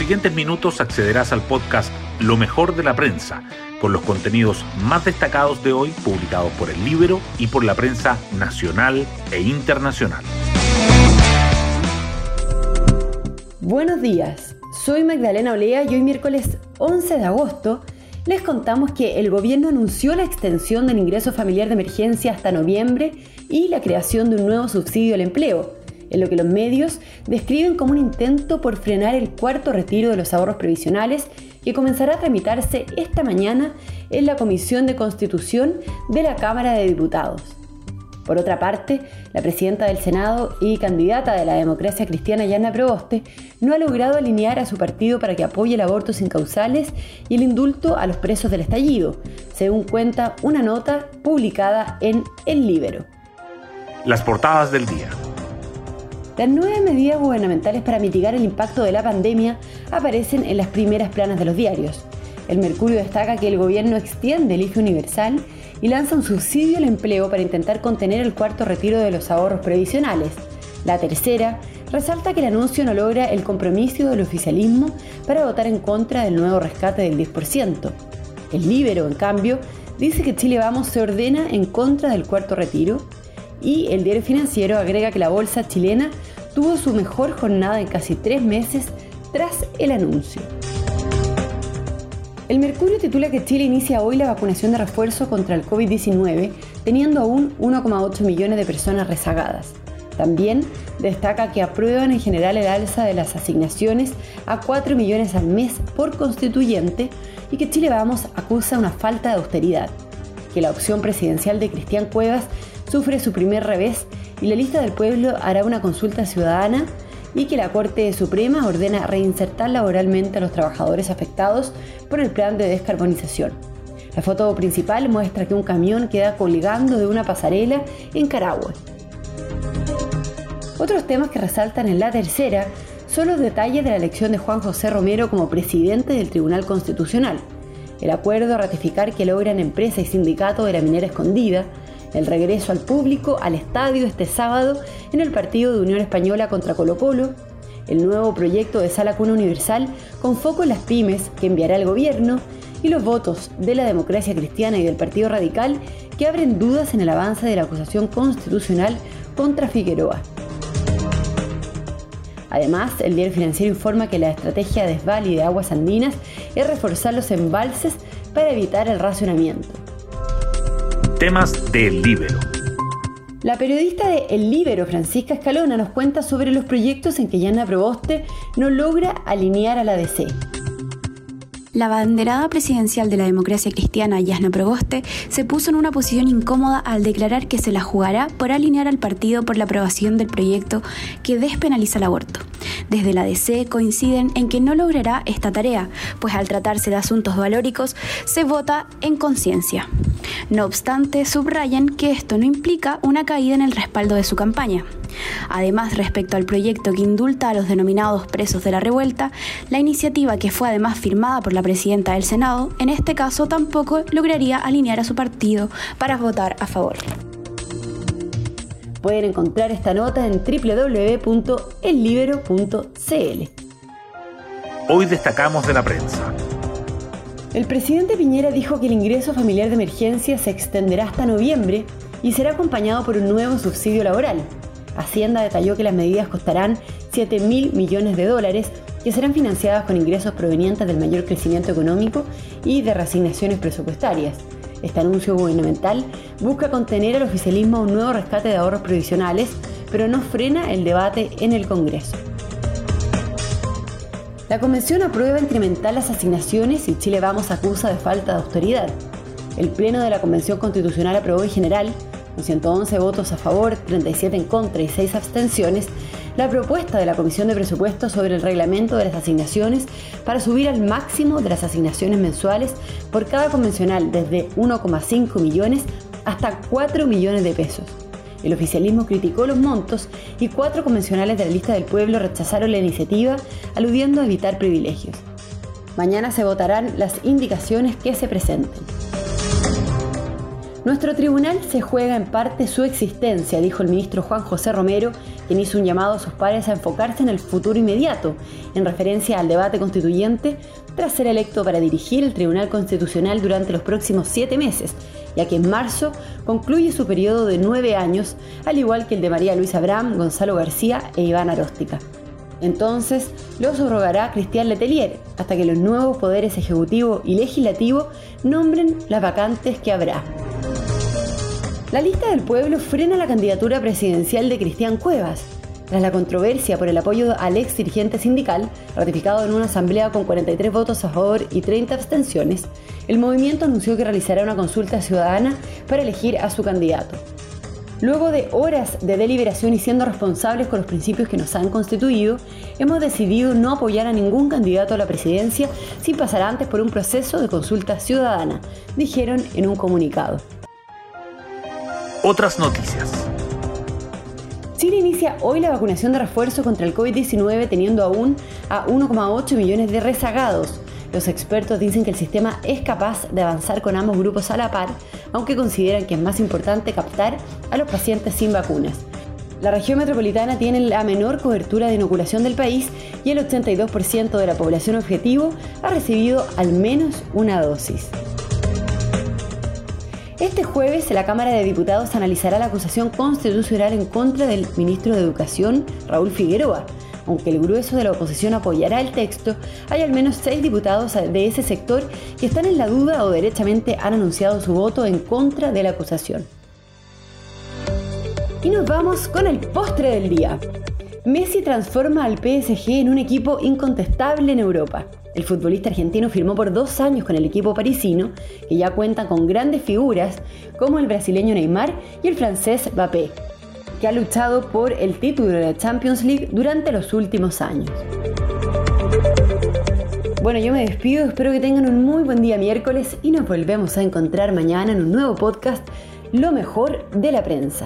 siguientes minutos accederás al podcast Lo mejor de la prensa, con los contenidos más destacados de hoy publicados por el Libro y por la prensa nacional e internacional. Buenos días, soy Magdalena Olea y hoy miércoles 11 de agosto les contamos que el gobierno anunció la extensión del ingreso familiar de emergencia hasta noviembre y la creación de un nuevo subsidio al empleo, en lo que los medios describen como un intento por frenar el cuarto retiro de los ahorros previsionales que comenzará a tramitarse esta mañana en la Comisión de Constitución de la Cámara de Diputados. Por otra parte, la presidenta del Senado y candidata de la democracia cristiana, Yana Proboste, no ha logrado alinear a su partido para que apoye el aborto sin causales y el indulto a los presos del estallido, según cuenta una nota publicada en El Libero. Las portadas del día. Las nueve medidas gubernamentales para mitigar el impacto de la pandemia aparecen en las primeras planas de los diarios. El Mercurio destaca que el gobierno extiende el IFE universal y lanza un subsidio al empleo para intentar contener el cuarto retiro de los ahorros previsionales. La tercera resalta que el anuncio no logra el compromiso del oficialismo para votar en contra del nuevo rescate del 10%. El Libero, en cambio, dice que Chile Vamos se ordena en contra del cuarto retiro y el diario financiero agrega que la bolsa chilena tuvo su mejor jornada en casi tres meses tras el anuncio. El Mercurio titula que Chile inicia hoy la vacunación de refuerzo contra el COVID-19, teniendo aún 1,8 millones de personas rezagadas. También destaca que aprueban en general el alza de las asignaciones a 4 millones al mes por constituyente y que Chile Vamos acusa una falta de austeridad, que la opción presidencial de Cristian Cuevas sufre su primer revés y la lista del pueblo hará una consulta ciudadana y que la Corte Suprema ordena reinsertar laboralmente a los trabajadores afectados por el plan de descarbonización. La foto principal muestra que un camión queda colgando de una pasarela en Carahue. Otros temas que resaltan en la tercera son los detalles de la elección de Juan José Romero como presidente del Tribunal Constitucional, el acuerdo a ratificar que logran empresa y sindicato de la minera escondida, el regreso al público al estadio este sábado en el partido de Unión Española contra Colo Colo, el nuevo proyecto de Sala Cuna Universal con foco en las pymes que enviará el gobierno y los votos de la democracia cristiana y del Partido Radical que abren dudas en el avance de la acusación constitucional contra Figueroa. Además, el diario financiero informa que la estrategia de Esval de Aguas Andinas es reforzar los embalses para evitar el racionamiento. Temas del Libero. La periodista de El Libero, Francisca Escalona, nos cuenta sobre los proyectos en que Yana Proboste no logra alinear a la DC. La banderada presidencial de la democracia cristiana, Yasna Proboste, se puso en una posición incómoda al declarar que se la jugará por alinear al partido por la aprobación del proyecto que despenaliza el aborto. Desde la DC coinciden en que no logrará esta tarea, pues al tratarse de asuntos valóricos se vota en conciencia. No obstante, subrayan que esto no implica una caída en el respaldo de su campaña. Además, respecto al proyecto que indulta a los denominados presos de la revuelta, la iniciativa que fue además firmada por la presidenta del Senado, en este caso tampoco lograría alinear a su partido para votar a favor. Pueden encontrar esta nota en www.ellibero.cl. Hoy destacamos de la prensa. El presidente Piñera dijo que el ingreso familiar de emergencia se extenderá hasta noviembre y será acompañado por un nuevo subsidio laboral. Hacienda detalló que las medidas costarán 7 mil millones de dólares que serán financiadas con ingresos provenientes del mayor crecimiento económico y de reasignaciones presupuestarias. Este anuncio gubernamental busca contener al oficialismo un nuevo rescate de ahorros provisionales, pero no frena el debate en el Congreso. La Convención aprueba incrementar las asignaciones y Chile Vamos acusa de falta de autoridad. El Pleno de la Convención Constitucional aprobó en general, con 111 votos a favor, 37 en contra y 6 abstenciones, la propuesta de la Comisión de Presupuestos sobre el reglamento de las asignaciones para subir al máximo de las asignaciones mensuales por cada convencional desde 1,5 millones hasta 4 millones de pesos. El oficialismo criticó los montos y cuatro convencionales de la lista del pueblo rechazaron la iniciativa, aludiendo a evitar privilegios. Mañana se votarán las indicaciones que se presenten. Nuestro tribunal se juega en parte su existencia, dijo el ministro Juan José Romero, quien hizo un llamado a sus pares a enfocarse en el futuro inmediato, en referencia al debate constituyente, tras ser electo para dirigir el Tribunal Constitucional durante los próximos siete meses, ya que en marzo concluye su periodo de nueve años, al igual que el de María Luisa Abraham, Gonzalo García e Iván Aróstica. Entonces, lo subrogará Cristian Letelier hasta que los nuevos poderes ejecutivo y legislativo nombren las vacantes que habrá. La lista del pueblo frena la candidatura presidencial de Cristian Cuevas. Tras la controversia por el apoyo al ex dirigente sindical, ratificado en una asamblea con 43 votos a favor y 30 abstenciones, el movimiento anunció que realizará una consulta ciudadana para elegir a su candidato. Luego de horas de deliberación y siendo responsables con los principios que nos han constituido, hemos decidido no apoyar a ningún candidato a la presidencia sin pasar antes por un proceso de consulta ciudadana, dijeron en un comunicado. Otras noticias. Chile inicia hoy la vacunación de refuerzo contra el COVID-19 teniendo aún a 1,8 millones de rezagados. Los expertos dicen que el sistema es capaz de avanzar con ambos grupos a la par, aunque consideran que es más importante captar a los pacientes sin vacunas. La región metropolitana tiene la menor cobertura de inoculación del país y el 82% de la población objetivo ha recibido al menos una dosis. Este jueves la Cámara de Diputados analizará la acusación constitucional en contra del ministro de Educación, Raúl Figueroa, aunque el grueso de la oposición apoyará el texto, hay al menos seis diputados de ese sector que están en la duda o derechamente han anunciado su voto en contra de la acusación. Y nos vamos con el postre del día. Messi transforma al PSG en un equipo incontestable en Europa. El futbolista argentino firmó por dos años con el equipo parisino, que ya cuenta con grandes figuras como el brasileño Neymar y el francés Mbappé, que ha luchado por el título de la Champions League durante los últimos años. Bueno, yo me despido, espero que tengan un muy buen día miércoles y nos volvemos a encontrar mañana en un nuevo podcast, Lo mejor de la prensa.